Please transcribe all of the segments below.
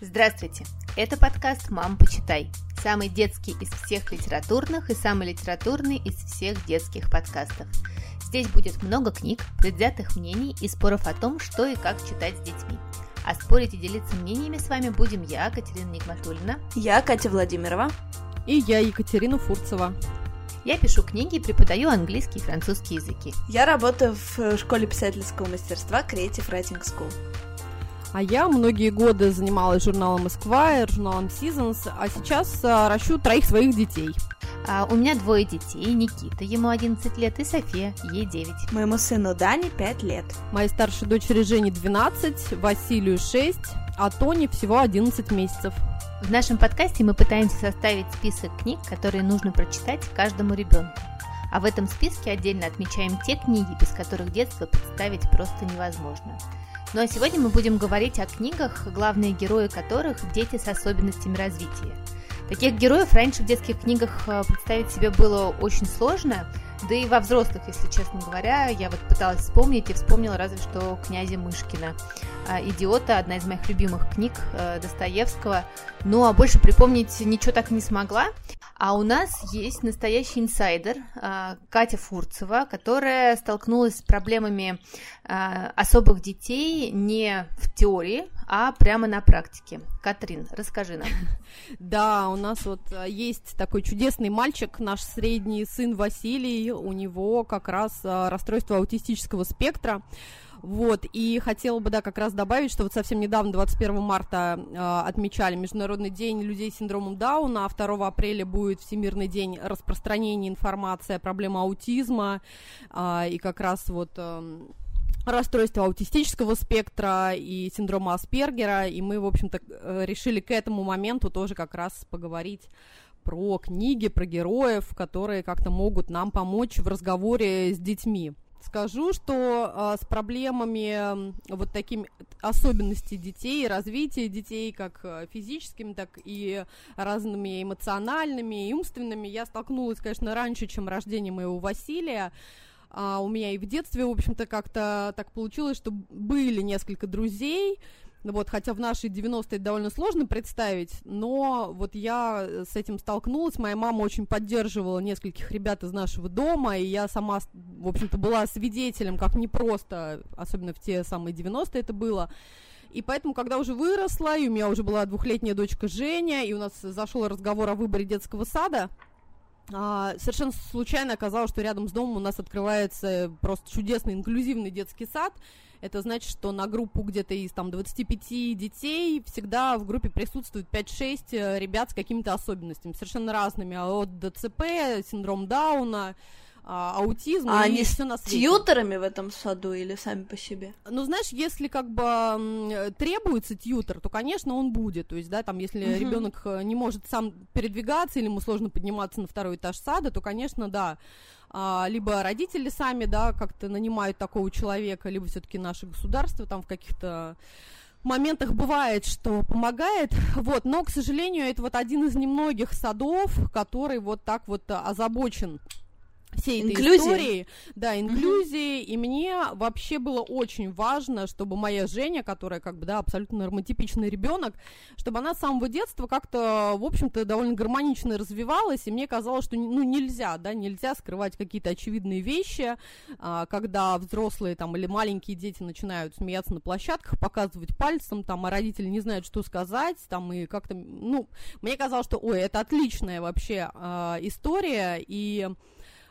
Здравствуйте! Это подкаст «Мам, почитай». Самый детский из всех литературных и самый литературный из всех детских подкастов. Здесь будет много книг, предвзятых мнений и споров о том, что и как читать с детьми. А спорить и делиться мнениями с вами будем я, Катерина Нигматульна. Я, Катя Владимирова. И я, Екатерина Фурцева. Я пишу книги и преподаю английский и французский языки. Я работаю в школе писательского мастерства Creative Writing School. А я многие годы занималась журналом Esquire, журналом Seasons, а сейчас а, ращу троих своих детей. А у меня двое детей, Никита, ему 11 лет, и София, ей 9. Моему сыну Дане 5 лет. Моей старшей дочери Жене 12, Василию 6, а Тони всего 11 месяцев. В нашем подкасте мы пытаемся составить список книг, которые нужно прочитать каждому ребенку. А в этом списке отдельно отмечаем те книги, без которых детство представить просто невозможно. Ну а сегодня мы будем говорить о книгах, главные герои которых – дети с особенностями развития. Таких героев раньше в детских книгах э, представить себе было очень сложно, да и во взрослых, если честно говоря, я вот пыталась вспомнить и вспомнила разве что князя Мышкина. А, «Идиота» – одна из моих любимых книг э, Достоевского. Ну, а больше припомнить ничего так не смогла. А у нас есть настоящий инсайдер а, Катя Фурцева, которая столкнулась с проблемами а, особых детей не в теории, а прямо на практике. Катрин, расскажи нам. Да, у нас вот а, есть такой чудесный мальчик, наш средний сын Василий, у него как раз расстройство аутистического спектра. Вот, и хотела бы, да, как раз добавить, что вот совсем недавно, 21 марта, э, отмечали Международный день людей с синдромом Дауна, а 2 апреля будет Всемирный день распространения информации о проблеме аутизма, э, и как раз вот... Э, расстройства аутистического спектра и синдрома Аспергера, и мы, в общем-то, э, решили к этому моменту тоже как раз поговорить про книги, про героев, которые как-то могут нам помочь в разговоре с детьми. Скажу, что а, с проблемами вот такими особенностей детей, развития детей, как а, физическими, так и разными эмоциональными и умственными, я столкнулась, конечно, раньше, чем рождение моего Василия. А, у меня и в детстве, в общем-то, как-то так получилось, что были несколько друзей, вот, хотя в наши 90-е довольно сложно представить, но вот я э, с этим столкнулась. Моя мама очень поддерживала нескольких ребят из нашего дома, и я сама, в общем-то, была свидетелем, как непросто, особенно в те самые 90-е это было. И поэтому, когда уже выросла, и у меня уже была двухлетняя дочка Женя, и у нас зашел разговор о выборе детского сада, а, совершенно случайно оказалось, что рядом с домом у нас открывается просто чудесный инклюзивный детский сад, это значит, что на группу где-то из там 25 детей всегда в группе присутствует 5-6 э, ребят с какими-то особенностями, совершенно разными, а от ДЦП, синдром Дауна, а, аутизм а и они все на свете. тьютерами в этом саду или сами по себе? Ну, знаешь, если как бы требуется тьютер, то, конечно, он будет. То есть, да, там, если uh-huh. ребенок э, не может сам передвигаться или ему сложно подниматься на второй этаж сада, то, конечно, да а, либо родители сами, да, как-то нанимают такого человека, либо все-таки наше государство там в каких-то моментах бывает, что помогает, вот, но, к сожалению, это вот один из немногих садов, который вот так вот озабочен всей этой инклюзии. истории, да, инклюзии, угу. и мне вообще было очень важно, чтобы моя Женя, которая как бы, да, абсолютно нормотипичный ребенок, чтобы она с самого детства как-то, в общем-то, довольно гармонично развивалась, и мне казалось, что, ну, нельзя, да, нельзя скрывать какие-то очевидные вещи, а, когда взрослые там или маленькие дети начинают смеяться на площадках, показывать пальцем, там, а родители не знают, что сказать, там, и как-то, ну, мне казалось, что, ой, это отличная вообще а, история, и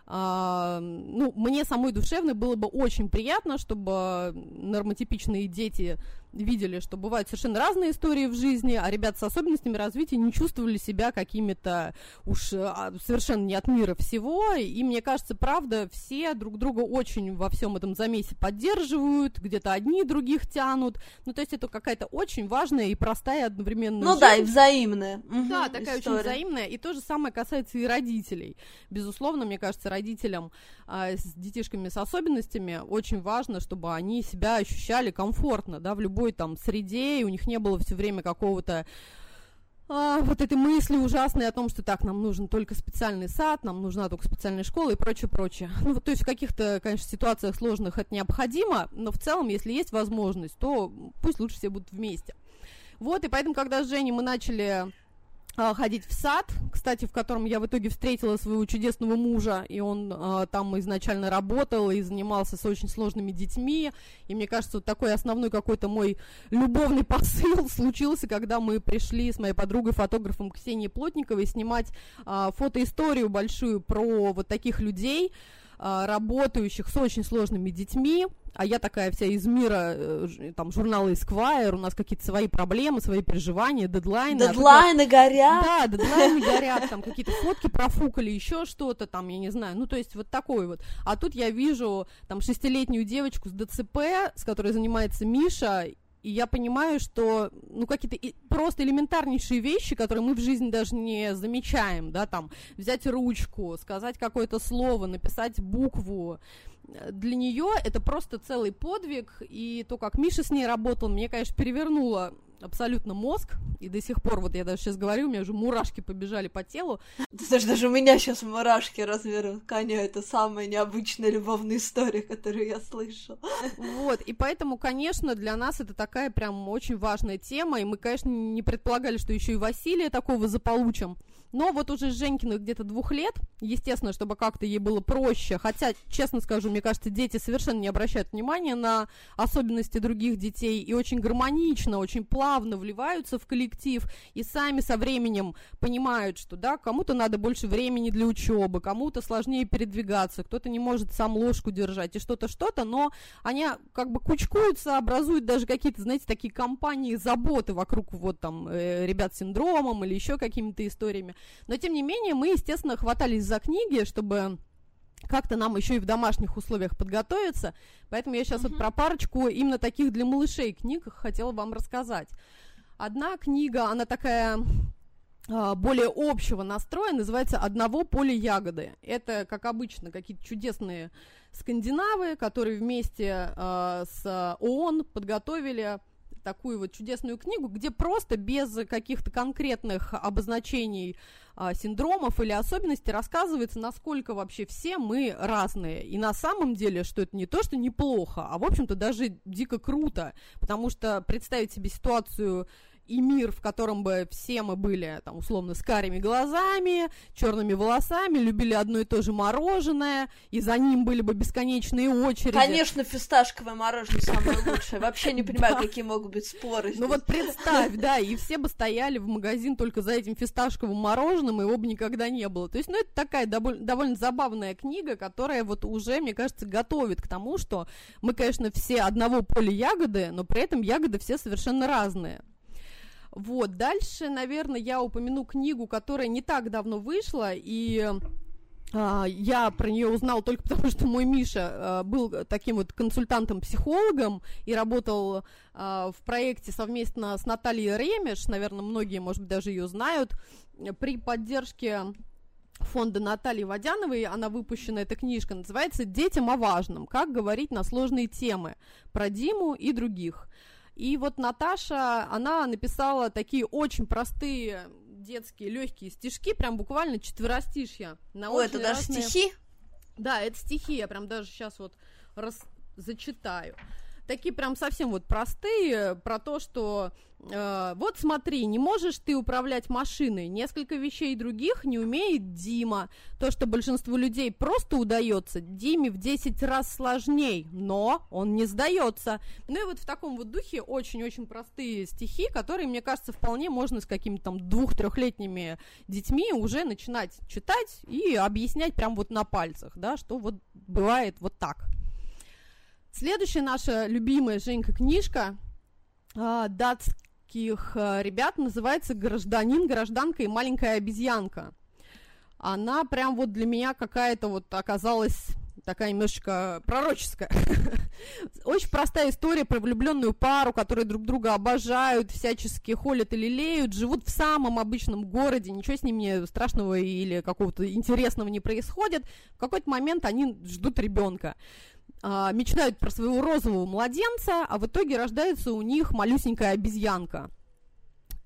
а, ну, мне самой душевно было бы очень приятно, чтобы нормотипичные дети видели, что бывают совершенно разные истории в жизни, а ребята с особенностями развития не чувствовали себя какими-то уж а, совершенно не от мира всего. И мне кажется, правда, все друг друга очень во всем этом замесе поддерживают, где-то одни других тянут. Ну, то есть это какая-то очень важная и простая одновременно. Ну жизнь. да, и взаимная. Да, такая история. очень взаимная. И то же самое касается и родителей. Безусловно, мне кажется, родителям а, с детишками с особенностями очень важно, чтобы они себя ощущали комфортно, да, в любой любой там среде, и у них не было все время какого-то а, вот этой мысли ужасной о том, что так, нам нужен только специальный сад, нам нужна только специальная школа и прочее, прочее. Ну, вот, то есть в каких-то, конечно, ситуациях сложных это необходимо, но в целом, если есть возможность, то пусть лучше все будут вместе. Вот, и поэтому, когда с Женей мы начали ходить в сад, кстати, в котором я в итоге встретила своего чудесного мужа, и он а, там изначально работал и занимался с очень сложными детьми, и мне кажется, вот такой основной какой-то мой любовный посыл случился, когда мы пришли с моей подругой, фотографом Ксенией Плотниковой, снимать а, фотоисторию большую про вот таких людей, а, работающих с очень сложными детьми, а я такая вся из мира э, там журнала Esquire, у нас какие-то свои проблемы, свои переживания, дедлайны. Дедлайны а тут, горят. Да, дедлайны горят, там какие-то фотки профукали, еще что-то там, я не знаю, ну то есть вот такой вот. А тут я вижу там шестилетнюю девочку с ДЦП, с которой занимается Миша, и я понимаю, что, ну, какие-то просто элементарнейшие вещи, которые мы в жизни даже не замечаем, да, там, взять ручку, сказать какое-то слово, написать букву, для нее это просто целый подвиг, и то, как Миша с ней работал, мне, конечно, перевернуло абсолютно мозг, и до сих пор, вот я даже сейчас говорю, у меня уже мурашки побежали по телу. Да даже, даже у меня сейчас мурашки размером коня, это самая необычная любовная история, которую я слышала. Вот, и поэтому, конечно, для нас это такая прям очень важная тема, и мы, конечно, не предполагали, что еще и Василия такого заполучим, но вот уже с Женькиных где-то двух лет, естественно, чтобы как-то ей было проще, хотя, честно скажу, мне кажется, дети совершенно не обращают внимания на особенности других детей и очень гармонично, очень плавно вливаются в коллектив и сами со временем понимают, что, да, кому-то надо больше времени для учебы, кому-то сложнее передвигаться, кто-то не может сам ложку держать и что-то, что-то, но они как бы кучкуются, образуют даже какие-то, знаете, такие компании заботы вокруг вот там э, ребят с синдромом или еще какими-то историями. Но, тем не менее, мы, естественно, хватались за книги, чтобы как-то нам еще и в домашних условиях подготовиться. Поэтому я сейчас uh-huh. вот про парочку именно таких для малышей книг хотела вам рассказать. Одна книга, она такая а, более общего настроя, называется «Одного поля ягоды». Это, как обычно, какие-то чудесные скандинавы, которые вместе э, с ООН подготовили такую вот чудесную книгу, где просто без каких-то конкретных обозначений а, синдромов или особенностей рассказывается, насколько вообще все мы разные. И на самом деле, что это не то, что неплохо, а в общем-то даже дико круто, потому что представить себе ситуацию и мир, в котором бы все мы были, там, условно, с карими глазами, черными волосами, любили одно и то же мороженое, и за ним были бы бесконечные очереди. Конечно, фисташковое мороженое самое лучшее. Вообще не понимаю, какие могут быть споры Ну вот представь, да, и все бы стояли в магазин только за этим фисташковым мороженым, и его бы никогда не было. То есть, ну, это такая довольно забавная книга, которая вот уже, мне кажется, готовит к тому, что мы, конечно, все одного поля ягоды, но при этом ягоды все совершенно разные. Вот, дальше, наверное, я упомяну книгу, которая не так давно вышла, и а, я про нее узнал только потому, что мой Миша а, был таким вот консультантом-психологом и работал а, в проекте совместно с Натальей Ремеш, наверное, многие, может быть, даже ее знают, при поддержке фонда Натальи Водяновой, она выпущена, эта книжка, называется «Детям о важном. Как говорить на сложные темы» про Диму и других. И вот Наташа, она написала такие очень простые детские легкие стишки, прям буквально четверостишья. На О, это даже разные... стихи? Да, это стихи, я прям даже сейчас вот раз... зачитаю такие прям совсем вот простые, про то, что э, вот смотри, не можешь ты управлять машиной, несколько вещей других не умеет Дима. То, что большинству людей просто удается, Диме в 10 раз сложней, но он не сдается. Ну и вот в таком вот духе очень-очень простые стихи, которые, мне кажется, вполне можно с какими-то там двух-трехлетними детьми уже начинать читать и объяснять прям вот на пальцах, да, что вот бывает вот так. Следующая наша любимая, Женька, книжка э, датских э, ребят называется «Гражданин, гражданка и маленькая обезьянка». Она прям вот для меня какая-то вот оказалась такая немножечко пророческая. Очень простая история про влюбленную пару, которые друг друга обожают, всячески холят и лелеют, живут в самом обычном городе, ничего с ними страшного или какого-то интересного не происходит. В какой-то момент они ждут ребенка а, мечтают про своего розового младенца, а в итоге рождается у них малюсенькая обезьянка.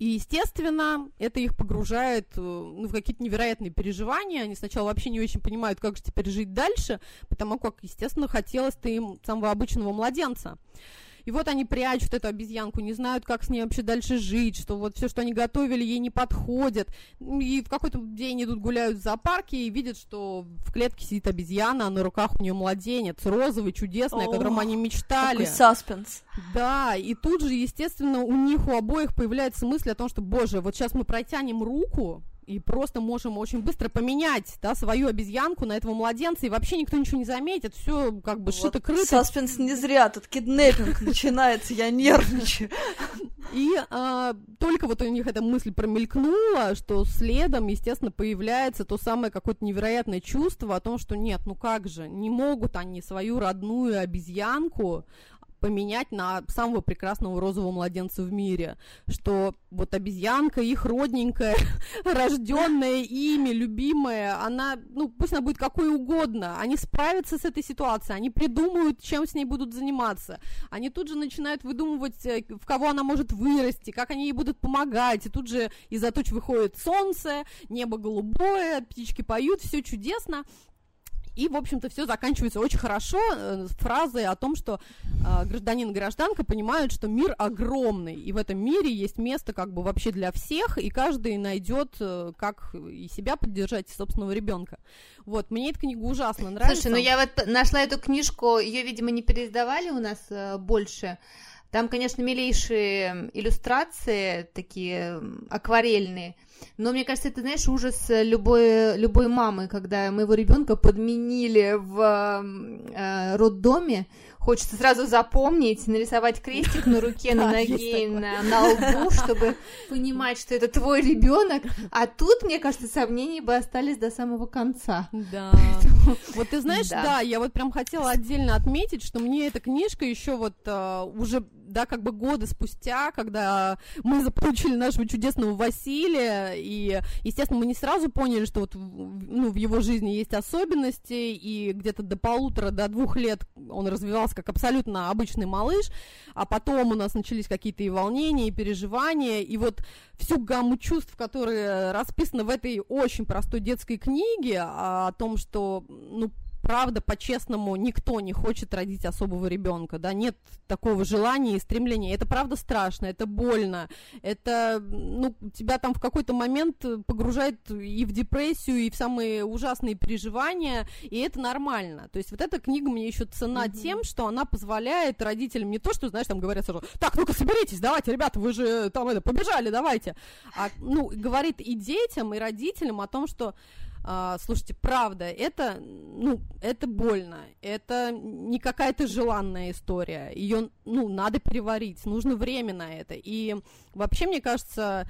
И, естественно, это их погружает э, ну, в какие-то невероятные переживания. Они сначала вообще не очень понимают, как же теперь жить дальше, потому как, естественно, хотелось-то им самого обычного младенца. И вот они прячут эту обезьянку, не знают, как с ней вообще дальше жить, что вот все, что они готовили, ей не подходит. И в какой-то день идут гуляют в зоопарке и видят, что в клетке сидит обезьяна, а на руках у нее младенец, розовый, чудесный, о, о котором они мечтали. Какой саспенс. Да, и тут же, естественно, у них у обоих появляется мысль о том, что, боже, вот сейчас мы протянем руку, и просто можем очень быстро поменять, да, свою обезьянку на этого младенца, и вообще никто ничего не заметит, все как бы вот шито-крыто. Саспенс не зря, тут киднеппинг начинается, я нервничаю. И а, только вот у них эта мысль промелькнула, что следом, естественно, появляется то самое какое-то невероятное чувство о том, что нет, ну как же, не могут они свою родную обезьянку поменять на самого прекрасного розового младенца в мире, что вот обезьянка, их родненькая, рожденная ими, любимая, она, ну, пусть она будет какой угодно, они справятся с этой ситуацией, они придумают, чем с ней будут заниматься, они тут же начинают выдумывать, э, в кого она может вырасти, как они ей будут помогать, и тут же из-за туч выходит солнце, небо голубое, птички поют, все чудесно, и, в общем-то, все заканчивается очень хорошо э, фразой о том, что э, гражданин и гражданка понимают, что мир огромный, и в этом мире есть место как бы вообще для всех, и каждый найдет, э, как и себя поддержать, и собственного ребенка. Вот, мне эта книга ужасно нравится. Слушай, ну я вот нашла эту книжку, ее, видимо, не переиздавали у нас э, больше. Там, конечно, милейшие иллюстрации, такие акварельные. Но мне кажется, это, знаешь, ужас любой, любой мамы, когда моего ребенка подменили в э, роддоме. Хочется сразу запомнить, нарисовать крестик на руке, на ноге, на, на лбу, чтобы понимать, что это твой ребенок. А тут, мне кажется, сомнения бы остались до самого конца. Да. Вот ты знаешь, да. я вот прям хотела отдельно отметить, что мне эта книжка еще вот э, уже да, как бы годы спустя, когда мы заполучили нашего чудесного Василия, и, естественно, мы не сразу поняли, что вот ну, в его жизни есть особенности, и где-то до полутора, до двух лет он развивался как абсолютно обычный малыш, а потом у нас начались какие-то и волнения, и переживания, и вот всю гамму чувств, которые расписаны в этой очень простой детской книге, о том, что, ну, правда, по-честному, никто не хочет родить особого ребенка, да, нет такого желания и стремления. Это правда страшно, это больно, это, ну, тебя там в какой-то момент погружает и в депрессию, и в самые ужасные переживания, и это нормально. То есть вот эта книга мне еще цена mm-hmm. тем, что она позволяет родителям не то, что, знаешь, там говорят сразу, так, ну-ка соберитесь, давайте, ребята, вы же там это, побежали, давайте, а, ну, говорит и детям, и родителям о том, что а, слушайте, правда, это, ну, это больно, это не какая-то желанная история, ее, ну, надо переварить, нужно время на это, и вообще, мне кажется,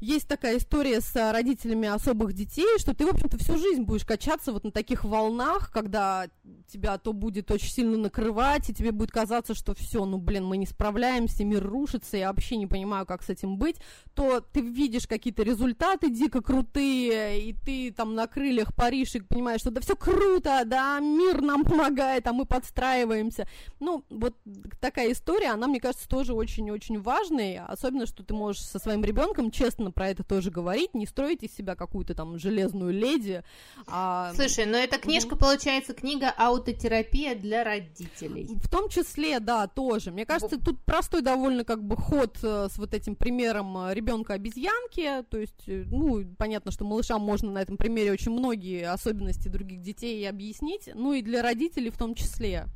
есть такая история с а, родителями особых детей, что ты, в общем-то, всю жизнь будешь качаться вот на таких волнах, когда тебя то будет очень сильно накрывать, и тебе будет казаться, что все, ну, блин, мы не справляемся, мир рушится, я вообще не понимаю, как с этим быть, то ты видишь какие-то результаты дико крутые, и ты там на крыльях паришь и понимаешь, что да все круто, да, мир нам помогает, а мы подстраиваемся. Ну, вот такая история, она, мне кажется, тоже очень-очень важной, особенно, что ты можешь со своим ребенком честно нужно про это тоже говорить, не строить из себя какую-то там железную леди. А... Слушай, но эта книжка, угу. получается, книга аутотерапия для родителей. В том числе, да, тоже. Мне кажется, тут простой довольно как бы ход э, с вот этим примером э, ребенка-обезьянки, то есть, э, ну, понятно, что малышам можно на этом примере очень многие особенности других детей объяснить, ну и для родителей в том числе.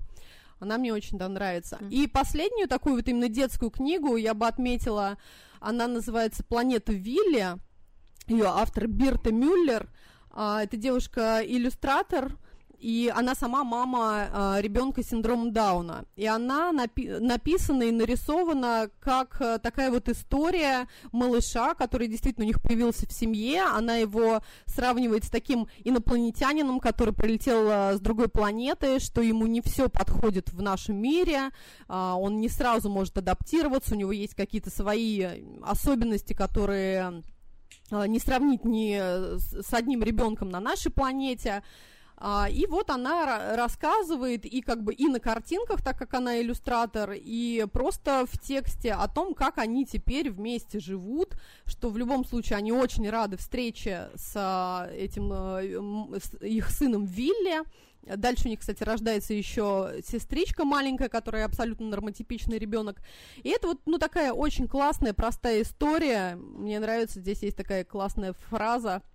Она мне очень да, нравится. Mm-hmm. И последнюю такую вот именно детскую книгу я бы отметила она называется «Планета Вилли». Ее автор Бирта Мюллер. А, это девушка-иллюстратор, и она сама мама э, ребенка с синдромом Дауна. И она напи- написана и нарисована как э, такая вот история малыша, который действительно у них появился в семье. Она его сравнивает с таким инопланетянином, который прилетел э, с другой планеты, что ему не все подходит в нашем мире, э, он не сразу может адаптироваться, у него есть какие-то свои особенности, которые не сравнить ни с одним ребенком на нашей планете. А, и вот она рассказывает и как бы и на картинках, так как она иллюстратор, и просто в тексте о том, как они теперь вместе живут, что в любом случае они очень рады встрече с а, этим э, с их сыном Вилли, Дальше у них, кстати, рождается еще сестричка маленькая, которая абсолютно нормотипичный ребенок. И это вот, ну, такая очень классная, простая история. Мне нравится, здесь есть такая классная фраза –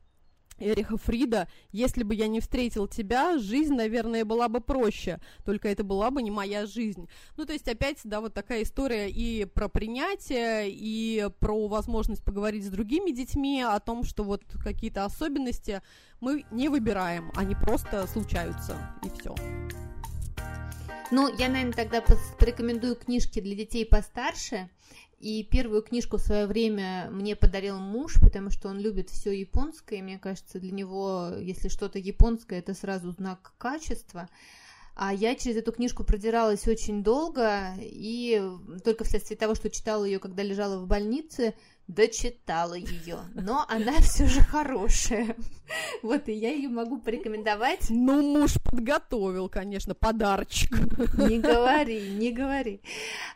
Эриха Фрида, если бы я не встретил тебя, жизнь, наверное, была бы проще, только это была бы не моя жизнь. Ну, то есть, опять, да, вот такая история и про принятие, и про возможность поговорить с другими детьми о том, что вот какие-то особенности мы не выбираем, они просто случаются, и все. Ну, я, наверное, тогда порекомендую книжки для детей постарше. И первую книжку в свое время мне подарил муж, потому что он любит все японское, и мне кажется, для него, если что-то японское, это сразу знак качества. А я через эту книжку продиралась очень долго, и только вследствие того, что читала ее, когда лежала в больнице, дочитала ее, но она все же хорошая. Вот, и я ее могу порекомендовать. Ну, муж подготовил, конечно, подарочек. Не говори, не говори.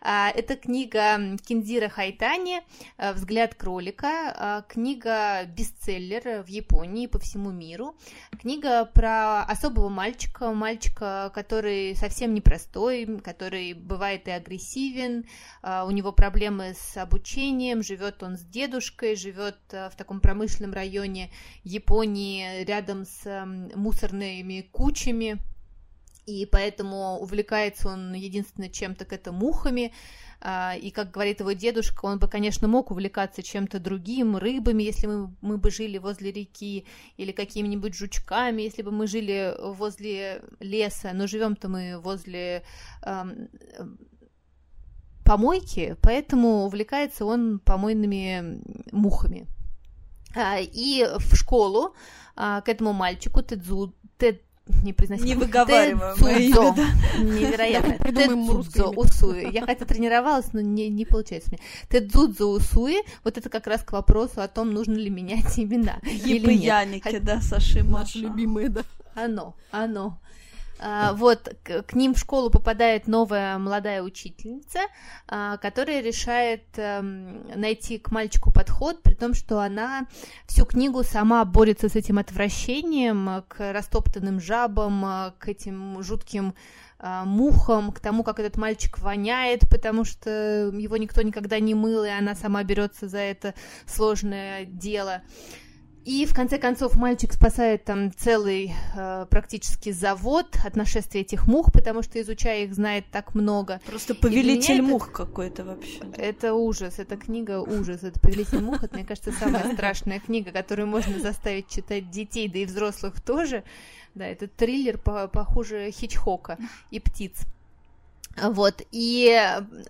А, это книга Кинзира Хайтани а, «Взгляд кролика». А, книга бестселлер в Японии, по всему миру. Книга про особого мальчика, мальчика, который совсем непростой, который бывает и агрессивен, у него проблемы с обучением, живет он с дедушкой, живет э, в таком промышленном районе Японии, рядом с эм, мусорными кучами, и поэтому увлекается он единственное чем то это мухами, а, и, как говорит его дедушка, он бы, конечно, мог увлекаться чем-то другим, рыбами, если мы, мы бы жили возле реки, или какими-нибудь жучками, если бы мы жили возле леса, но живем-то мы возле эм, помойки, поэтому увлекается он помойными мухами. А, и в школу а, к этому мальчику Тедзу, Тед, не произносим. Не выговариваем имя, да? Невероятно. Усуи. Я хотя тренировалась, но не, не получается мне. Тедзудзо Усуи, вот это как раз к вопросу о том, нужно ли менять имена Ебы Яники, да, Саши Наши любимые, да. Оно, оно. А, вот, к, ним в школу попадает новая молодая учительница, а, которая решает эм, найти к мальчику подход, при том, что она всю книгу сама борется с этим отвращением к растоптанным жабам, э, к этим жутким а, мухам, к тому, как этот мальчик воняет, потому что его никто никогда не мыл, и она сама берется за это сложное дело. И в конце концов мальчик спасает там целый э, практически завод от нашествия этих мух, потому что изучая их знает так много. Просто повелитель мух это... какой-то вообще. Это ужас, эта книга ужас, это повелитель мух, это мне кажется самая страшная книга, которую можно заставить читать детей, да и взрослых тоже. Да, это триллер похуже Хичхока и птиц. Вот, и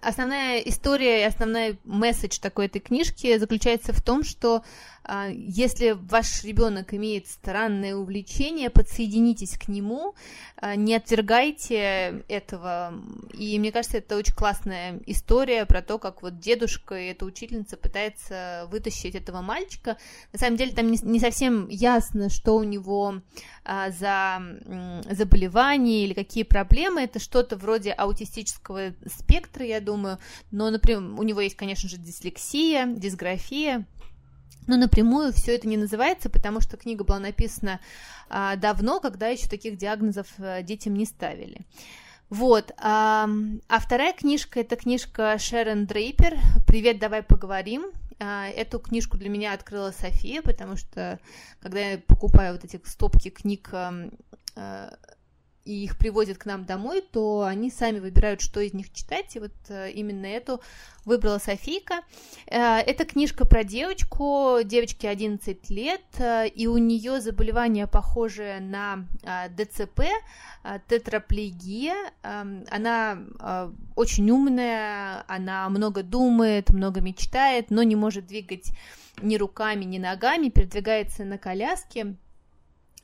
основная история и основной месседж такой этой книжки заключается в том, что если ваш ребенок имеет странное увлечение, подсоединитесь к нему, а, не отвергайте этого. И мне кажется, это очень классная история про то, как вот дедушка и эта учительница пытается вытащить этого мальчика. На самом деле там не, не совсем ясно, что у него а, за заболевание или какие проблемы. Это что-то вроде аутистического спектра, я думаю. Но, например, у него есть, конечно же, дислексия, дисграфия. Но напрямую все это не называется, потому что книга была написана а, давно, когда еще таких диагнозов а, детям не ставили. Вот. А, а вторая книжка это книжка Шерон Дрейпер «Привет, давай поговорим». А, эту книжку для меня открыла София, потому что когда я покупаю вот эти стопки книг а, и их привозят к нам домой, то они сами выбирают, что из них читать, и вот э, именно эту выбрала Софийка. Э, это книжка про девочку, девочке 11 лет, э, и у нее заболевание похожее на ДЦП, тетраплегия. Эм, она очень умная, она много думает, много мечтает, но не может двигать ни руками, ни ногами, передвигается на коляске.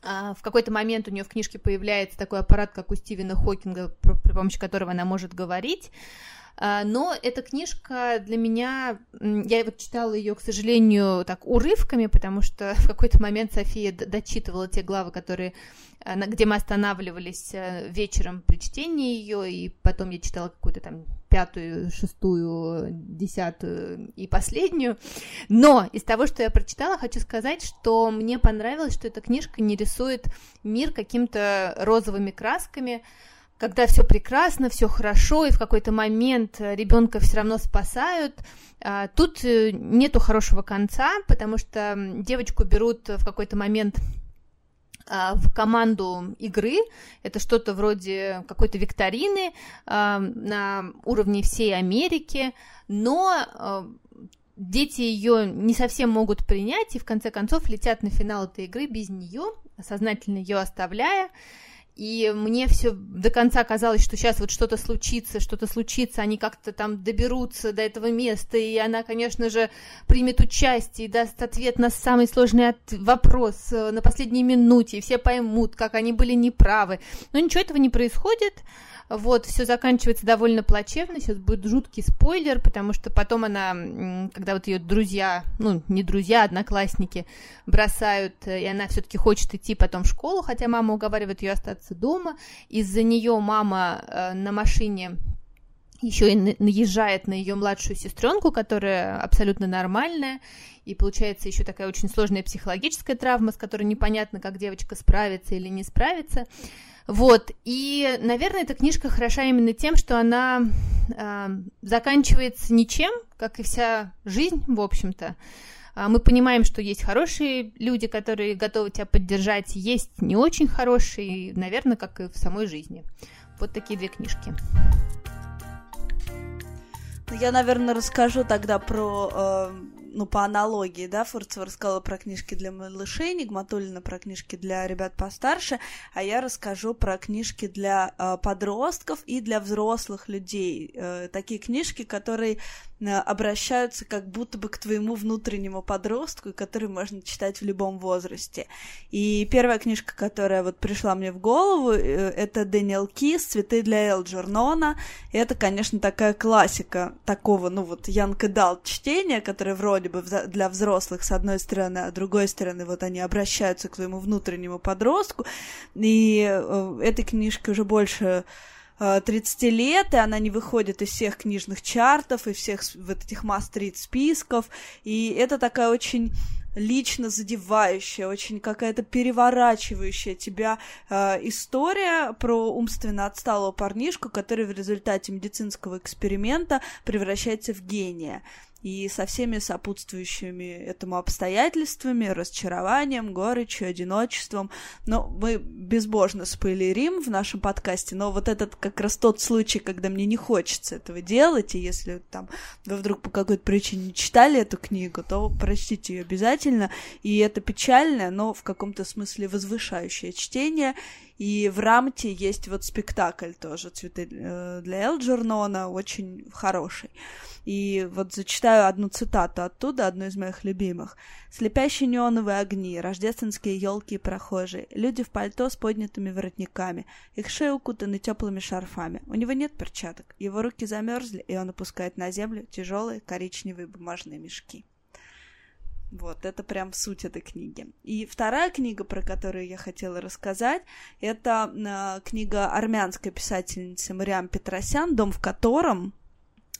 А, в какой-то момент у нее в книжке появляется такой аппарат, как у Стивена Хокинга, при помощи которого она может говорить. А, но эта книжка для меня, я вот читала ее, к сожалению, так урывками, потому что в какой-то момент София дочитывала те главы, которые, а, где мы останавливались э, вечером при чтении ее, и потом я читала какую-то там пятую, шестую, десятую и последнюю. Но из того, что я прочитала, хочу сказать, что мне понравилось, что эта книжка не рисует мир какими-то розовыми красками, когда все прекрасно, все хорошо, и в какой-то момент э, ребенка все равно спасают. А, тут э, нету хорошего конца, потому что девочку берут в какой-то момент а, в команду игры. Это что-то вроде какой-то викторины а, на уровне всей Америки, но дети ее не совсем могут принять и в конце концов летят на финал этой игры без нее, сознательно ее оставляя и мне все до конца казалось, что сейчас вот что-то случится, что-то случится, они как-то там доберутся до этого места, и она, конечно же, примет участие и даст ответ на самый сложный вопрос э, на последней минуте, и все поймут, как они были неправы. Но ничего этого не происходит, вот, все заканчивается довольно плачевно, сейчас будет жуткий спойлер, потому что потом она, когда вот ее друзья, ну, не друзья, а одноклассники бросают, э, и она все-таки хочет идти потом в школу, хотя мама уговаривает ее остаться дома, из-за нее мама э, на машине еще и наезжает на ее младшую сестренку, которая абсолютно нормальная, и получается еще такая очень сложная психологическая травма, с которой непонятно, как девочка справится или не справится. Вот, и, наверное, эта книжка хороша именно тем, что она э, заканчивается ничем, как и вся жизнь, в общем-то. А, мы понимаем, что есть хорошие люди, которые готовы тебя поддержать, есть не очень хорошие, наверное, как и в самой жизни. Вот такие две книжки. Я, наверное, расскажу тогда про э, ну, по аналогии, да, Фурцева рассказала про книжки для малышей, Нигматулина про книжки для ребят постарше, а я расскажу про книжки для э, подростков и для взрослых людей. Э, такие книжки, которые обращаются как будто бы к твоему внутреннему подростку, который можно читать в любом возрасте. И первая книжка, которая вот пришла мне в голову, э, это Дэниел Кис «Цветы для Элджернона». И это, конечно, такая классика такого, ну вот, Янка Дал чтения, которое вроде бы для взрослых с одной стороны, а с другой стороны вот они обращаются к твоему внутреннему подростку. И э, этой книжке уже больше 30 э, лет, и она не выходит из всех книжных чартов и всех вот этих мастрит списков, и это такая очень лично задевающая, очень какая-то переворачивающая тебя э, история про умственно отсталого парнишку, который в результате медицинского эксперимента превращается в гения и со всеми сопутствующими этому обстоятельствами, разочарованием, горечью, одиночеством. Но мы безбожно спойлерим в нашем подкасте, но вот этот как раз тот случай, когда мне не хочется этого делать, и если там вы вдруг по какой-то причине не читали эту книгу, то прочтите ее обязательно, и это печальное, но в каком-то смысле возвышающее чтение, и в Рамте есть вот спектакль тоже «Цветы э, для Элджернона», очень хороший. И вот зачитаю одну цитату оттуда, одну из моих любимых. «Слепящие неоновые огни, рождественские елки и прохожие, люди в пальто с поднятыми воротниками, их шеи укутаны теплыми шарфами. У него нет перчаток, его руки замерзли, и он опускает на землю тяжелые коричневые бумажные мешки». Вот, это прям суть этой книги. И вторая книга, про которую я хотела рассказать, это э, книга армянской писательницы Мариам Петросян «Дом в котором»,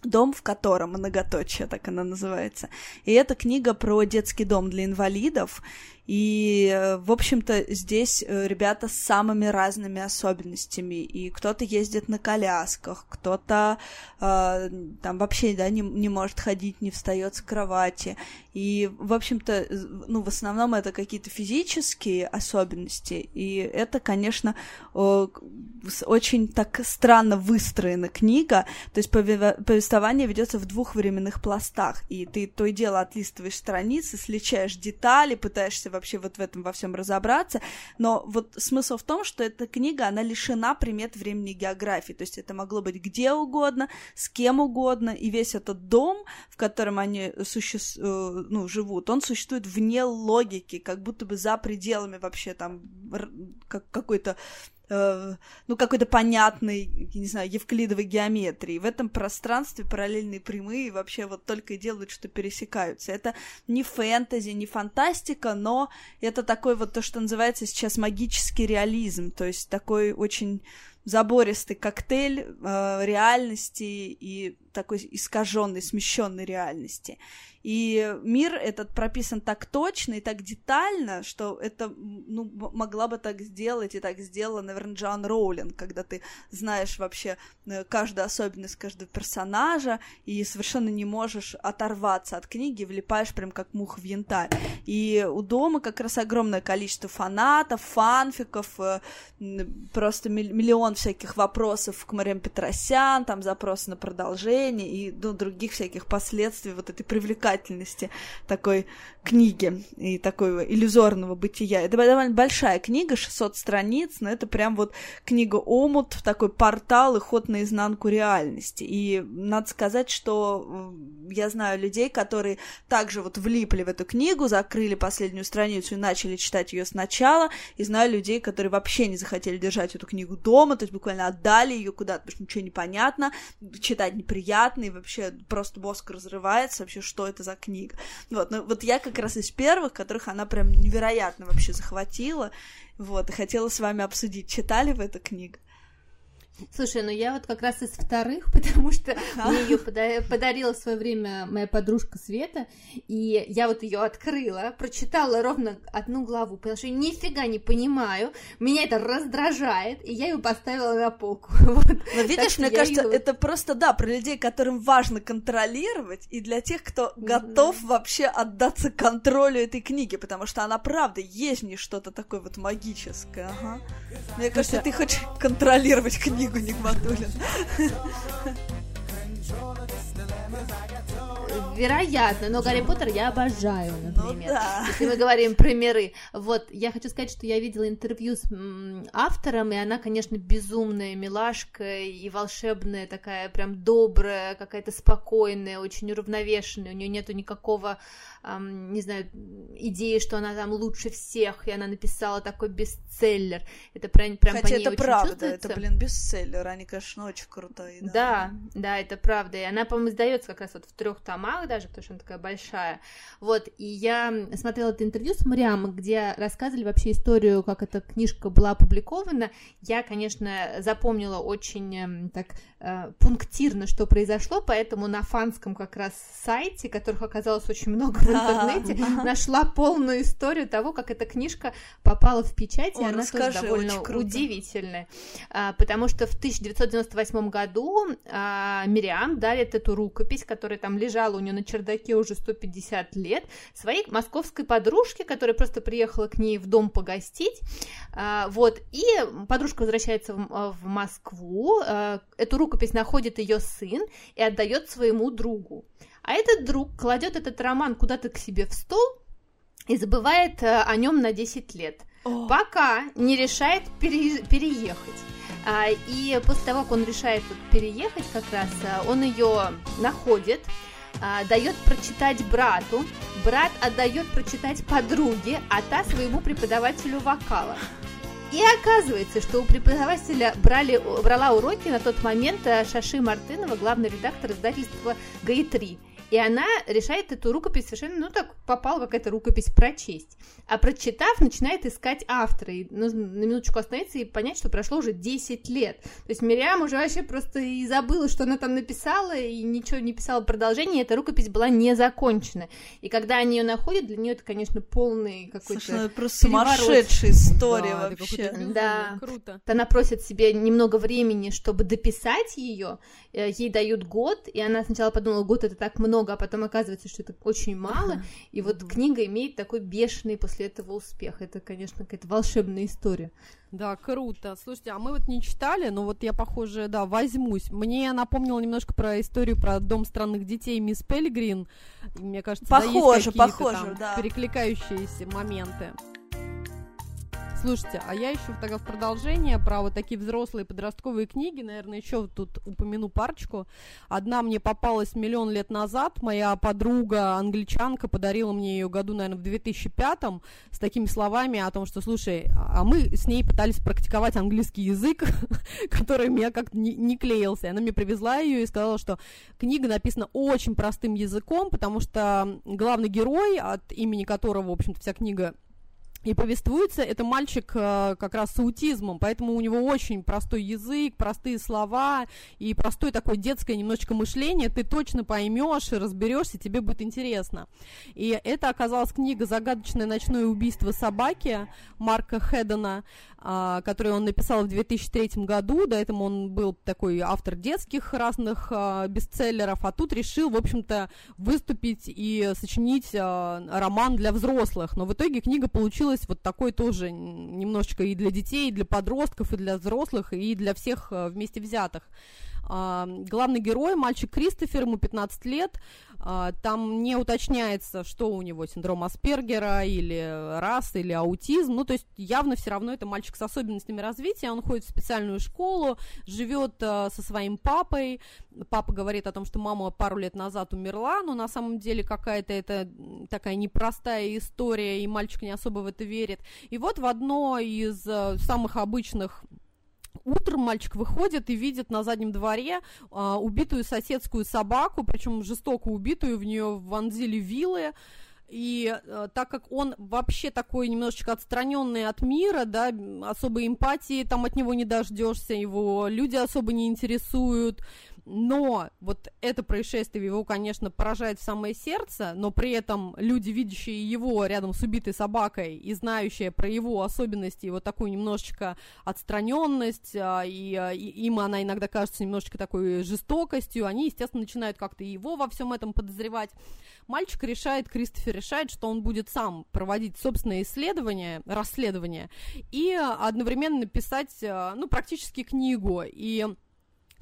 Дом, в котором, многоточие, так она называется. И это книга про детский дом для инвалидов. И, э, в общем-то, здесь э, ребята с самыми разными особенностями. И кто-то ездит на колясках, кто-то э, там вообще да, не, не может ходить, не встает с кровати. И, в общем-то, ну, в основном это какие-то физические особенности. И это, конечно, очень так странно выстроена книга. То есть повествование ведется в двух временных пластах. И ты то и дело отлистываешь страницы, сличаешь детали, пытаешься вообще вот в этом во всем разобраться, но вот смысл в том, что эта книга, она лишена примет времени географии, то есть это могло быть где угодно, с кем угодно, и весь этот дом, в котором они суще... Э, ну, живут, он существует вне логики, как будто бы за пределами вообще там как какой-то э, ну, какой-то понятной, не знаю, евклидовой геометрии. В этом пространстве параллельные прямые вообще вот только и делают, что пересекаются. Это не фэнтези, не фантастика, но это такой вот то, что называется сейчас магический реализм, то есть такой очень забористый коктейль э, реальности и такой искаженной, смещенной реальности. И мир этот прописан так точно и так детально, что это ну, могла бы так сделать и так сделала, наверное, Джоан Роулинг, когда ты знаешь вообще э, каждую особенность каждого персонажа и совершенно не можешь оторваться от книги, влипаешь прям как мух в янтарь. И у Дома как раз огромное количество фанатов, фанфиков, э, просто миллион всяких вопросов к Мариам Петросян, там запросы на продолжение и ну, других всяких последствий вот этой привлекательности привлекательности такой книги и такого иллюзорного бытия. Это довольно большая книга, 600 страниц, но это прям вот книга омут, такой портал и ход наизнанку реальности. И надо сказать, что я знаю людей, которые также вот влипли в эту книгу, закрыли последнюю страницу и начали читать ее сначала, и знаю людей, которые вообще не захотели держать эту книгу дома, то есть буквально отдали ее куда-то, потому что ничего не понятно, читать неприятно, и вообще просто мозг разрывается, вообще что это за книга. Вот, ну вот я как раз из первых, которых она прям невероятно вообще захватила, вот, и хотела с вами обсудить, читали вы эту книгу? Слушай, ну я вот как раз из вторых, потому что мне ее пода- подарила в свое время моя подружка Света, и я вот ее открыла, прочитала ровно одну главу, потому что нифига не понимаю, меня это раздражает, и я ее поставила на полку. Вот. Но видишь, мне кажется, ее... это просто, да, про людей, которым важно контролировать, и для тех, кто mm-hmm. готов вообще отдаться контролю этой книги, потому что она, правда, есть не что-то такое вот магическое, ага. Мне кажется, ты хочешь контролировать книгу книгу Нигматуллин. Вероятно, но Гарри Поттер я обожаю, ну например. Ну, да. Если мы говорим про миры. Вот, я хочу сказать, что я видела интервью с автором, и она, конечно, безумная милашка и волшебная, такая прям добрая, какая-то спокойная, очень уравновешенная. У нее нету никакого эм, не знаю, идеи, что она там лучше всех, и она написала такой бестселлер. Это прям, прям Хотя по ней это очень правда, чувствуется. это, блин, бестселлер, они, конечно, очень крутые. Да. да, да, это правда. И она, по-моему, издается как раз вот в трех томах даже, потому что она такая большая. Вот, и я смотрела это интервью с Мариам, где рассказывали вообще историю, как эта книжка была опубликована. Я, конечно, запомнила очень эм, так э, пунктирно, что произошло, поэтому на фанском как раз сайте, которых оказалось очень много в интернете, нашла полную историю того, как эта книжка попала в печать, и она тоже довольно удивительная. А, потому что в 1998 году а, Мириам дарит эту рукопись, которая там лежала у нее на чердаке уже 150 лет, своей московской подружке, которая просто приехала к ней в дом погостить. А, вот, и подружка возвращается в Москву, эту рукопись находит ее сын и отдает своему другу. А этот друг кладет этот роман куда-то к себе в стол и забывает э, о нем на 10 лет, О. пока не решает пере- переехать. А, и после того, как он решает переехать, как раз э, он ее находит, а, дает прочитать брату, брат отдает прочитать подруге, а та своему преподавателю вокала. И оказывается, что у преподавателя брали, брала уроки на тот момент э, Шаши Мартынова, главный редактор издательства ГАИ-3. И она решает эту рукопись совершенно, ну так, попала какая-то рукопись прочесть. А прочитав, начинает искать автора. И нужно на минуточку остановиться и понять, что прошло уже 10 лет. То есть Мириам уже вообще просто и забыла, что она там написала, и ничего не писала продолжение, эта рукопись была не закончена. И когда они ее находят, для нее это, конечно, полный какой-то Слушай, ну, это просто сумасшедшая история да, вообще. Да, круто. Она просит себе немного времени, чтобы дописать ее, э, ей дают год, и она сначала подумала, год это так много, много, а потом оказывается, что это очень мало, ага. и вот книга имеет такой бешеный после этого успех. Это, конечно, какая-то волшебная история. Да, круто. Слушайте, а мы вот не читали, но вот я, похоже, да, возьмусь. Мне напомнило немножко про историю про Дом странных детей Мисс Пелигрин. Мне кажется, похоже, да, есть похоже, там да. перекликающиеся моменты. Слушайте, а я еще тогда в продолжение про вот такие взрослые подростковые книги, наверное, еще тут упомяну парочку. Одна мне попалась миллион лет назад, моя подруга англичанка подарила мне ее году, наверное, в 2005 с такими словами о том, что, слушай, а мы с ней пытались практиковать английский язык, который меня как-то не, не клеился. Она мне привезла ее и сказала, что книга написана очень простым языком, потому что главный герой, от имени которого, в общем-то, вся книга и повествуется, это мальчик э, как раз с аутизмом, поэтому у него очень простой язык, простые слова и простое такое детское немножечко мышление, ты точно поймешь и разберешься, тебе будет интересно. И это оказалась книга «Загадочное ночное убийство собаки» Марка Хеддена, а, который он написал в 2003 году. До этого он был такой автор детских разных а, бестселлеров, а тут решил, в общем-то, выступить и сочинить а, роман для взрослых. Но в итоге книга получилась вот такой тоже немножечко и для детей, и для подростков, и для взрослых, и для всех вместе взятых. Главный герой, мальчик Кристофер, ему 15 лет, там не уточняется, что у него синдром Аспергера или рас, или аутизм. Ну, то есть явно все равно это мальчик с особенностями развития. Он ходит в специальную школу, живет а, со своим папой. Папа говорит о том, что мама пару лет назад умерла, но на самом деле какая-то это такая непростая история, и мальчик не особо в это верит. И вот в одно из а, самых обычных Утром мальчик выходит и видит на заднем дворе а, убитую соседскую собаку, причем жестоко убитую, в нее вонзили вилы. И э, так как он вообще такой немножечко отстраненный от мира, да, особой эмпатии там от него не дождешься, его люди особо не интересуют, но вот это происшествие его, конечно, поражает в самое сердце, но при этом люди, видящие его рядом с убитой собакой и знающие про его особенности, вот такую немножечко отстраненность, а, и, а, и им она иногда кажется немножечко такой жестокостью, они, естественно, начинают как-то его во всем этом подозревать. Мальчик решает, Кристофер решает, что он будет сам проводить собственное исследование, расследование, и одновременно писать, а, ну, практически книгу, и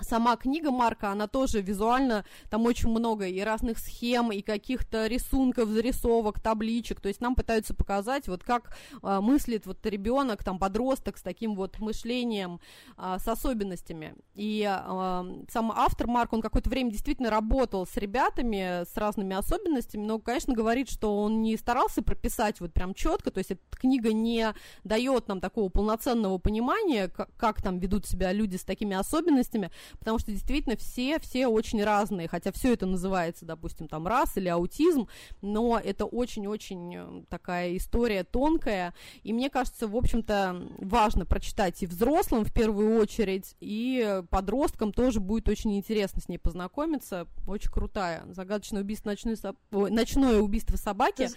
Сама книга Марка, она тоже визуально, там очень много и разных схем, и каких-то рисунков, зарисовок, табличек, то есть нам пытаются показать, вот как э, мыслит вот ребенок, там, подросток с таким вот мышлением, э, с особенностями. И э, сам автор Марк, он какое-то время действительно работал с ребятами, с разными особенностями, но, конечно, говорит, что он не старался прописать вот прям четко, то есть эта книга не дает нам такого полноценного понимания, как, как там ведут себя люди с такими особенностями, потому что действительно все, все очень разные, хотя все это называется, допустим, там рас или аутизм, но это очень-очень э, такая история тонкая, и мне кажется, в общем-то, важно прочитать и взрослым в первую очередь, и подросткам тоже будет очень интересно с ней познакомиться, очень крутая, загадочное убийство ночной ночное убийство собаки,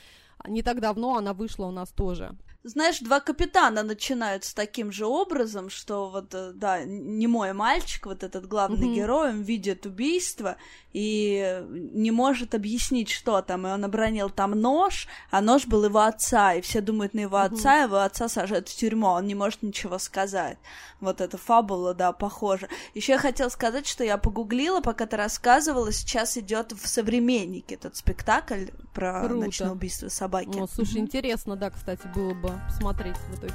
не так давно она вышла у нас тоже. Знаешь, два капитана начинают с таким же образом, что вот, э, да, не мой мальчик, вот этот главный mm-hmm. герой, он видит убийство и не может объяснить, что там, и он обронил там нож, а нож был его отца, и все думают на его mm-hmm. отца, его отца сажают в тюрьму, он не может ничего сказать. Вот эта фабула, да, похожа. Еще я хотела сказать, что я погуглила, пока ты рассказывала, сейчас идет в современнике этот спектакль про Круто. ночное убийство собаки. О, слушай, mm-hmm. интересно, да, кстати, было бы посмотреть в итоге.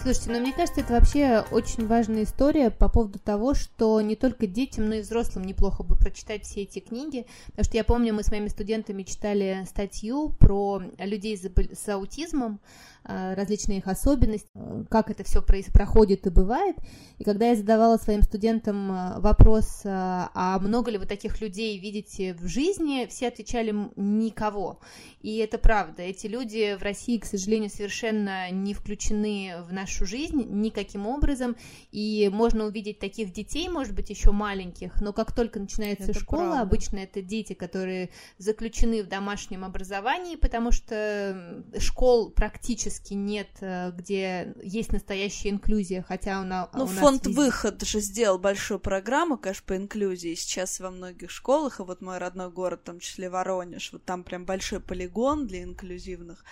Слушайте, ну мне кажется, это вообще очень важная история по поводу того, что не только детям, но и взрослым неплохо бы прочитать все эти книги, потому что я помню, мы с моими студентами читали статью про людей с аутизмом, различные их особенности, э, как это все проходит и бывает. И когда я задавала своим студентам э, вопрос, э, а много ли вы таких людей видите в жизни, все отвечали никого. И это правда. Эти люди в России, к сожалению, совершенно не включены в нашу жизнь никаким образом. И можно увидеть таких детей, может быть, еще маленьких, но как только начинается это школа, правда. обычно это дети, которые заключены в домашнем образовании, потому что школ практически практически нет, э, где есть настоящая инклюзия, хотя она Ну, у фонд везде... «Выход» же сделал большую программу, конечно, по инклюзии сейчас во многих школах, и вот мой родной город, в том числе Воронеж, вот там прям большой полигон для инклюзивных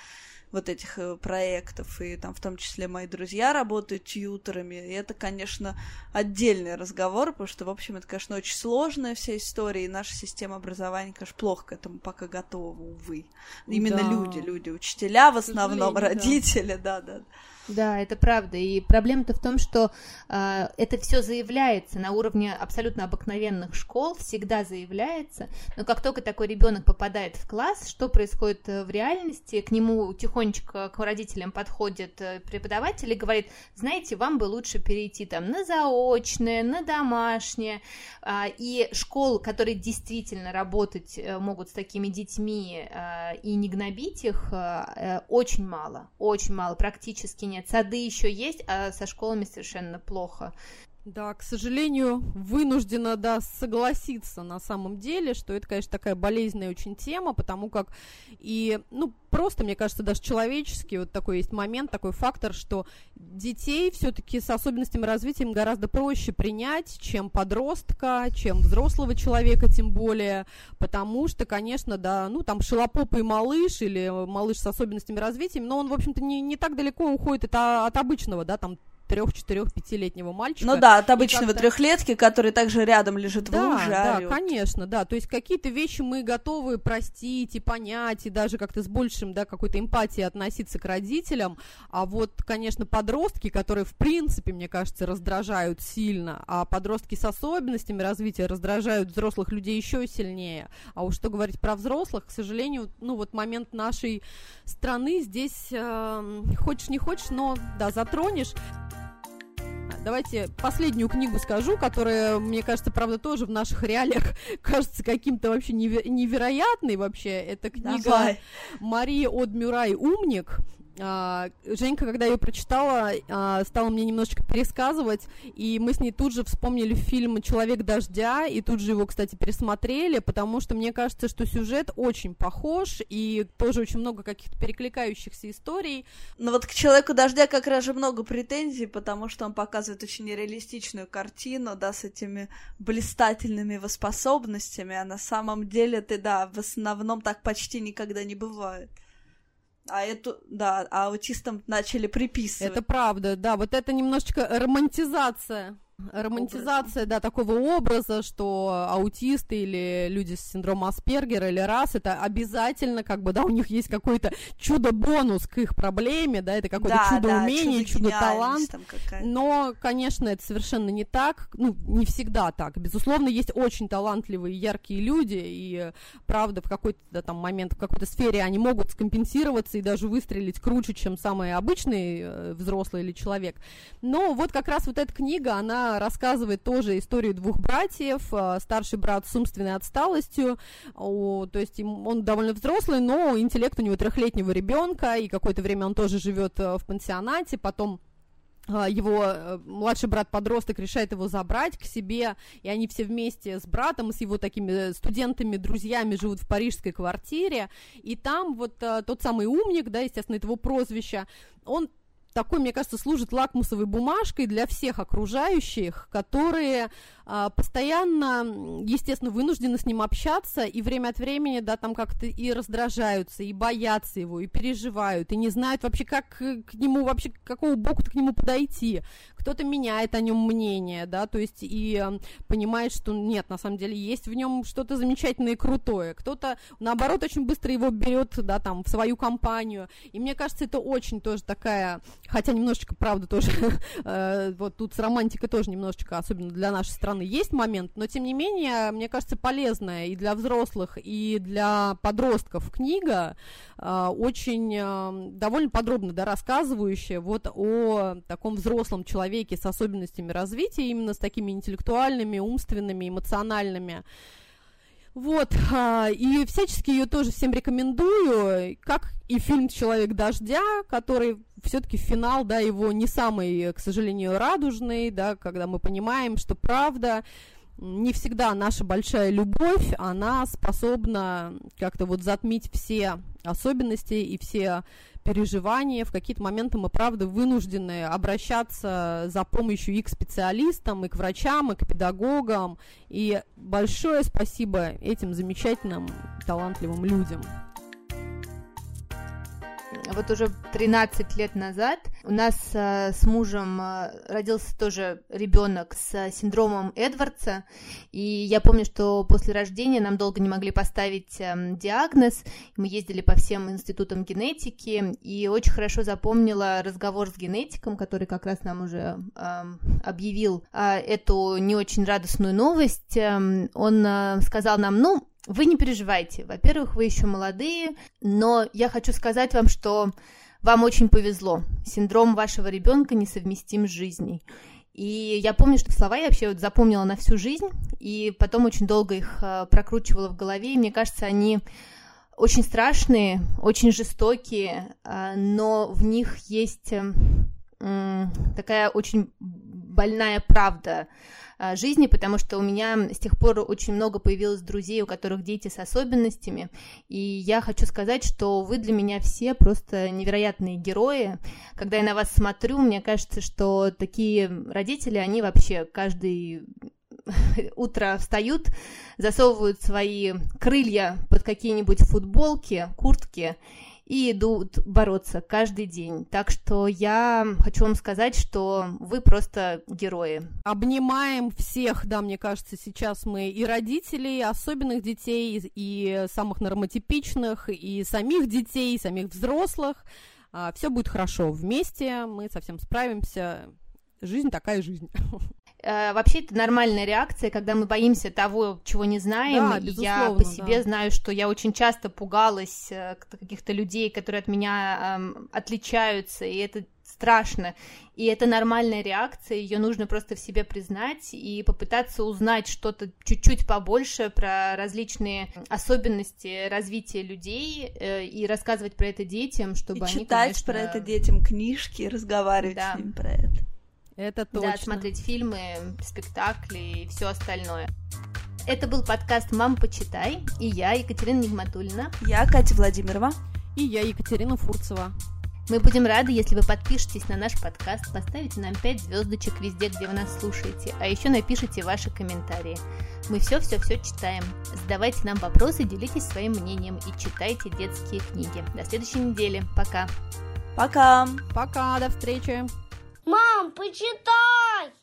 вот этих э, проектов, и там в том числе мои друзья работают тьютерами, и это, конечно, отдельный разговор, потому что, в общем, это, конечно, очень сложная вся история, и наша система образования, конечно, плохо к этому пока готова, увы. Именно да. люди, люди, учителя в основном, родители, да-да. Да, это правда. И проблема-то в том, что э, это все заявляется на уровне абсолютно обыкновенных школ, всегда заявляется. Но как только такой ребенок попадает в класс, что происходит э, в реальности? К нему тихонечко к родителям подходит э, преподаватель и говорит: знаете, вам бы лучше перейти там на заочное, на домашнее. Э, и школ, которые действительно работать э, могут с такими детьми э, и не гнобить их, э, очень мало, очень мало, практически нет нет, сады еще есть, а со школами совершенно плохо. Да, к сожалению, вынуждена, да, согласиться на самом деле, что это, конечно, такая болезненная очень тема, потому как и, ну, просто, мне кажется, даже человеческий вот такой есть момент, такой фактор, что детей все-таки с особенностями развития им гораздо проще принять, чем подростка, чем взрослого человека, тем более, потому что, конечно, да, ну, там шелопопый малыш или малыш с особенностями развития, но он, в общем-то, не, не так далеко уходит от, от обычного, да, там трех, четырех, пятилетнего мальчика. Ну да, от обычного трехлетки, который также рядом лежит да, в луже. Да, орёт. конечно, да. То есть какие-то вещи мы готовы простить и понять, и даже как-то с большим, да, какой-то эмпатией относиться к родителям. А вот, конечно, подростки, которые, в принципе, мне кажется, раздражают сильно, а подростки с особенностями развития раздражают взрослых людей еще сильнее. А уж что говорить про взрослых, к сожалению, ну вот момент нашей страны здесь, э, хочешь не хочешь, но, да, затронешь. Давайте последнюю книгу скажу, которая, мне кажется, правда, тоже в наших реалиях кажется каким-то вообще неверо- невероятной вообще. Это книга Давай. Марии Одмюрай «Умник». А, Женька, когда ее прочитала, а, стала мне немножечко пересказывать, и мы с ней тут же вспомнили фильм «Человек дождя», и тут же его, кстати, пересмотрели, потому что мне кажется, что сюжет очень похож, и тоже очень много каких-то перекликающихся историй. Но вот к «Человеку дождя» как раз же много претензий, потому что он показывает очень нереалистичную картину, да, с этими блистательными способностями, а на самом деле ты, да, в основном так почти никогда не бывает. А эту, да, а аутистам начали приписывать. Это правда, да, вот это немножечко романтизация романтизация, образа. да, такого образа, что аутисты или люди с синдромом Аспергера или раз, это обязательно, как бы, да, у них есть какой-то чудо-бонус к их проблеме, да, это какое-то да, чудо-умение, да, чудо-талант, но, конечно, это совершенно не так, ну, не всегда так, безусловно, есть очень талантливые, яркие люди, и, правда, в какой-то, да, там, момент, в какой-то сфере они могут скомпенсироваться и даже выстрелить круче, чем самый обычный э, взрослый или человек, но вот как раз вот эта книга, она рассказывает тоже историю двух братьев. А, старший брат с умственной отсталостью, то есть он довольно взрослый, но интеллект у него трехлетнего ребенка, и какое-то время он тоже живет э, в пансионате, потом а, его э, младший брат-подросток решает его забрать к себе, и они все вместе с братом, с его такими студентами, друзьями живут в парижской квартире, и там вот тот самый умник, да, естественно, это его прозвище, он такой, мне кажется, служит лакмусовой бумажкой для всех окружающих, которые а, постоянно, естественно, вынуждены с ним общаться, и время от времени, да, там как-то и раздражаются, и боятся его, и переживают, и не знают вообще, как к нему, вообще, к какому боку нему подойти. Кто-то меняет о нем мнение, да, то есть и э, понимает, что нет, на самом деле есть в нем что-то замечательное и крутое. Кто-то, наоборот, очень быстро его берет, да, там, в свою компанию. И мне кажется, это очень тоже такая, хотя немножечко, правда, тоже, э, вот тут с романтикой тоже немножечко, особенно для нашей страны, есть момент, но тем не менее, мне кажется, полезная и для взрослых, и для подростков книга, э, очень э, довольно подробно да, рассказывающая вот о таком взрослом человеке с особенностями развития, именно с такими интеллектуальными, умственными, эмоциональными. Вот, а, и всячески ее тоже всем рекомендую, как и фильм «Человек дождя», который все-таки финал, да, его не самый, к сожалению, радужный, да, когда мы понимаем, что правда не всегда наша большая любовь, она способна как-то вот затмить все особенности и все переживания, в какие-то моменты мы, правда, вынуждены обращаться за помощью и к специалистам, и к врачам, и к педагогам. И большое спасибо этим замечательным, талантливым людям. Вот уже 13 лет назад у нас э, с мужем э, родился тоже ребенок с синдромом Эдвардса, и я помню, что после рождения нам долго не могли поставить эм, диагноз, мы ездили по всем институтам генетики, и очень хорошо запомнила разговор с генетиком, который как раз нам уже эм, объявил э, эту не очень радостную новость. Эм, он сказал нам, ну, вы не переживайте. Во-первых, вы еще молодые, но я хочу сказать вам, что вам очень повезло. Синдром вашего ребенка несовместим с жизнью. И я помню, что слова я вообще вот запомнила на всю жизнь, и потом очень долго их э, прокручивала в голове, и мне кажется, они очень страшные, очень жестокие, э, но в них есть э, такая очень больная правда а, жизни, потому что у меня с тех пор очень много появилось друзей, у которых дети с особенностями, и я хочу сказать, что вы для меня все просто невероятные герои. Когда я на вас смотрю, мне кажется, что такие родители, они вообще каждый утро встают, засовывают свои крылья под какие-нибудь футболки, куртки и идут бороться каждый день. Так что я хочу вам сказать, что вы просто герои. Обнимаем всех, да, мне кажется, сейчас мы и родителей, особенных детей, и самых нормотипичных, и самих детей, и самих взрослых. А, Все будет хорошо вместе, мы совсем справимся. Жизнь такая жизнь. Э, вообще это нормальная реакция, когда мы боимся того, чего не знаем. Да, я по себе да. знаю, что я очень часто пугалась э, каких-то людей, которые от меня эм, отличаются, и это страшно. И это нормальная реакция, ее нужно просто в себе признать и попытаться узнать что-то чуть-чуть побольше про различные особенности развития людей э, и рассказывать про это детям, чтобы и они, читать конечно... про это детям книжки разговаривать да. с ним про это. Это точно. Да, смотреть фильмы, спектакли и все остальное. Это был подкаст «Мам, почитай» и я, Екатерина Нигматульна. Я, Катя Владимирова. И я, Екатерина Фурцева. Мы будем рады, если вы подпишетесь на наш подкаст, поставите нам 5 звездочек везде, где вы нас слушаете, а еще напишите ваши комментарии. Мы все-все-все читаем. Задавайте нам вопросы, делитесь своим мнением и читайте детские книги. До следующей недели. Пока. Пока. Пока, до встречи. Мам, почитай!